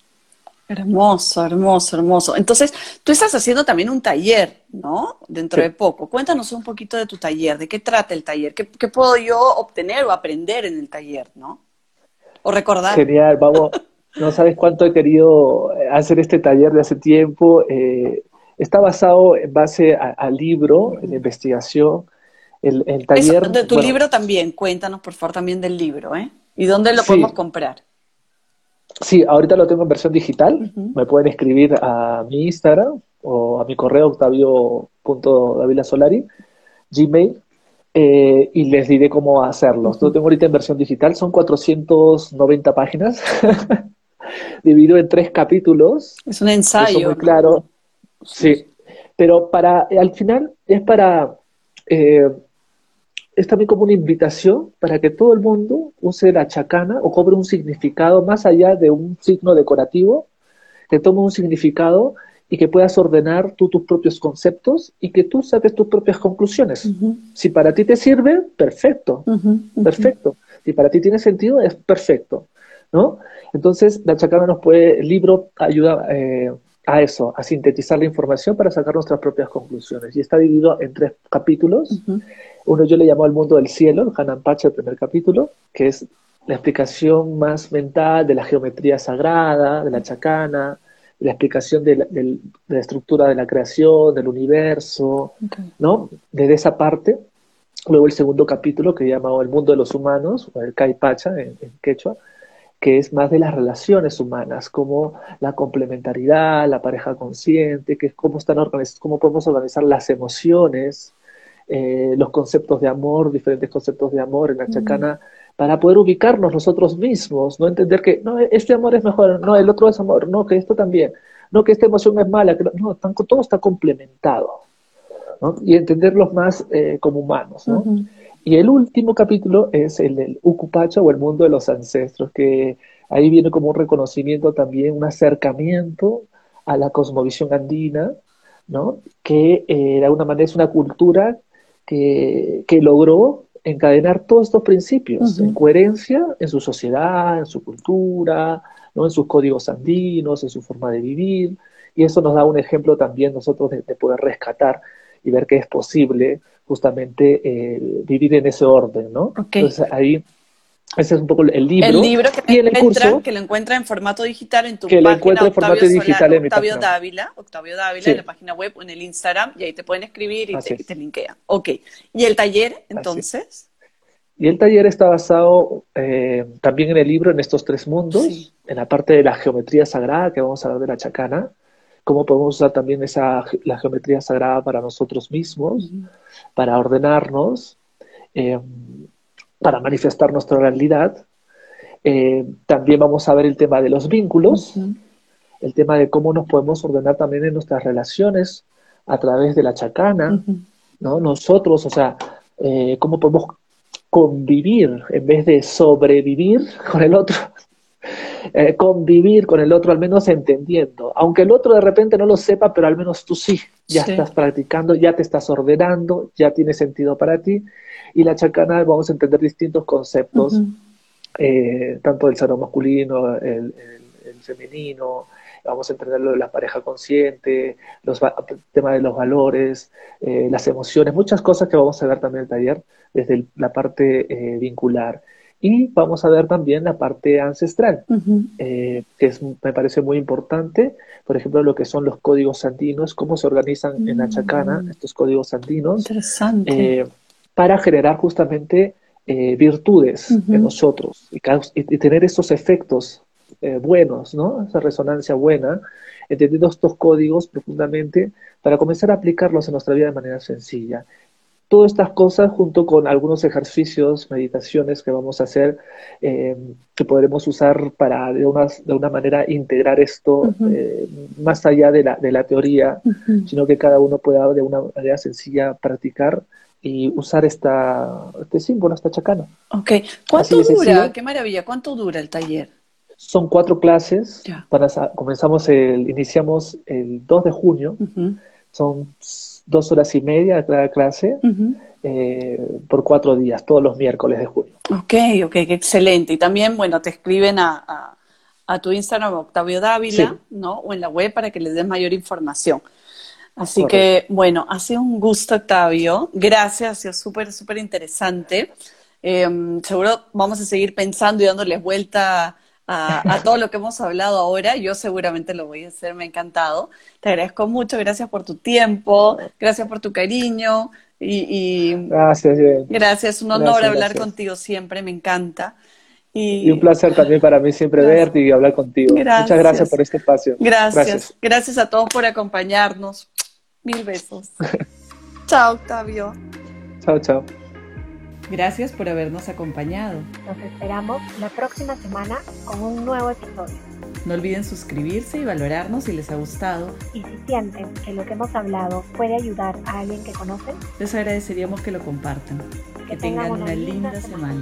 Hermoso, hermoso, hermoso. Entonces, tú estás haciendo también un taller, ¿no? Dentro de poco. Cuéntanos un poquito de tu taller, de qué trata el taller, qué, qué puedo yo obtener o aprender en el taller, ¿no? O recordar. Genial, vamos. No sabes cuánto he querido eh, hacer este taller de hace tiempo. Eh, está basado en base al libro, en la investigación. El, taller. de tu libro también, cuéntanos por favor también del libro, ¿eh? ¿Y dónde lo podemos comprar? Sí, ahorita lo tengo en versión digital. Me pueden escribir a mi Instagram o a mi correo octavio.davilasolari, Gmail, eh, y les diré cómo hacerlo. Lo tengo ahorita en versión digital, son 490 páginas. dividido en tres capítulos. Es un ensayo. Muy claro. Sí. Pero para, al final es para eh, es también como una invitación para que todo el mundo use la chacana o cobre un significado más allá de un signo decorativo, que tome un significado y que puedas ordenar tú tus propios conceptos y que tú saques tus propias conclusiones. Si para ti te sirve, perfecto, perfecto. Si para ti tiene sentido, es perfecto, ¿no? Entonces, la chacana nos puede, el libro ayuda eh, a eso, a sintetizar la información para sacar nuestras propias conclusiones. Y está dividido en tres capítulos. Uno yo le llamo El mundo del cielo, el Hanan Pacha, el primer capítulo, que es la explicación más mental de la geometría sagrada, de la chacana, la explicación de la, estructura de la creación, del universo, ¿no? Desde esa parte. Luego el segundo capítulo que llama El mundo de los humanos, o el Kai Pacha en quechua, que es más de las relaciones humanas, como la complementariedad, la pareja consciente, que es cómo, están cómo podemos organizar las emociones, eh, los conceptos de amor, diferentes conceptos de amor en la chacana, para poder ubicarnos nosotros mismos, no entender que no, este amor es mejor, no, el otro es amor, no, que esto también, no, que esta emoción es mala, que no, todo está complementado, y entenderlos más eh, como humanos. ¿no? Y el último capítulo es el del Ucupacha o el mundo de los ancestros, que ahí viene como un reconocimiento también, un acercamiento a la cosmovisión andina, ¿no? que eh, de alguna manera es una cultura que, logró encadenar todos estos principios en coherencia en su sociedad, en su cultura, ¿no? en sus códigos andinos, en su forma de vivir, y eso nos da un ejemplo también nosotros de poder rescatar y ver que es posible justamente eh, vivir en ese orden, ¿no? Entonces ahí ese es un poco el libro. El libro que, y el curso, que lo encuentra en formato digital en tu que página. lo encuentra en formato digital en Octavio mi Dávila, Octavio Dávila, en la página web o en el Instagram, y ahí te pueden escribir y, te, linkean. Ok. ¿Y el taller, entonces? Y el taller está basado eh, también en el libro, en estos tres mundos, en la parte de la geometría sagrada, que vamos a hablar de la chacana, cómo podemos usar también esa, la geometría sagrada para nosotros mismos, para ordenarnos, eh, para manifestar nuestra realidad. Eh, también vamos a ver el tema de los vínculos, el tema de cómo nos podemos ordenar también en nuestras relaciones a través de la chacana, ¿no? Nosotros, o sea, eh, cómo podemos convivir en vez de sobrevivir con el otro. Eh, convivir con el otro, al menos entendiendo. Aunque el otro de repente no lo sepa, pero al menos tú sí, ya estás practicando, ya te estás ordenando, ya tiene sentido para ti. Y la chacana vamos a entender distintos conceptos, eh, tanto del ser masculino, el, femenino, vamos a entender lo de la pareja consciente, los temas de los valores, eh, las emociones, muchas cosas que vamos a ver también en el taller desde la parte vincular. Y vamos a ver también la parte ancestral, eh, que es, me parece muy importante, por ejemplo, lo que son los códigos andinos, cómo se organizan en la chacana mm. estos códigos andinos, eh, para generar justamente eh, virtudes en nosotros y, y, tener esos efectos buenos, ¿no? esa resonancia buena, entendiendo estos códigos profundamente para comenzar a aplicarlos en nuestra vida de manera sencilla. Todas estas cosas junto con algunos ejercicios, meditaciones que vamos a hacer, eh, que podremos usar para de una, de una manera integrar esto eh, más allá de la, de la teoría, sino que cada uno pueda de una manera sencilla practicar y usar esta, este símbolo, esta chacana. Ok, ¿cuánto dura? Qué maravilla, ¿cuánto dura el taller? Son cuatro clases, para, comenzamos el, iniciamos el 2 de junio, son dos horas y media cada clase eh, por cuatro días, todos los miércoles de junio. Ok, ok, excelente. Y también, bueno, te escriben a, tu Instagram, Octavio Dávila, ¿no? O en la web para que les des mayor información. Así que, bueno, ha sido un gusto, Octavio. Gracias, ha sido súper, súper interesante. Em, seguro vamos a seguir pensando y dándoles vuelta a, todo lo que hemos hablado ahora. Yo seguramente lo voy a hacer, me ha encantado. Te agradezco mucho, gracias por tu tiempo, gracias por tu cariño. Y, gracias, gracias, un honor hablar contigo siempre, me encanta. Y, un placer también para mí siempre verte y hablar contigo. Muchas gracias por este espacio. Gracias. Gracias a todos por acompañarnos. Mil besos. chao, Octavio. Chao, chao. Gracias por habernos acompañado. Nos esperamos la próxima semana con un nuevo episodio. No olviden suscribirse y valorarnos si les ha gustado. Y si sienten que lo que hemos hablado puede ayudar a alguien que conocen, les agradeceríamos que lo compartan. Que, tengan, una, linda, semana.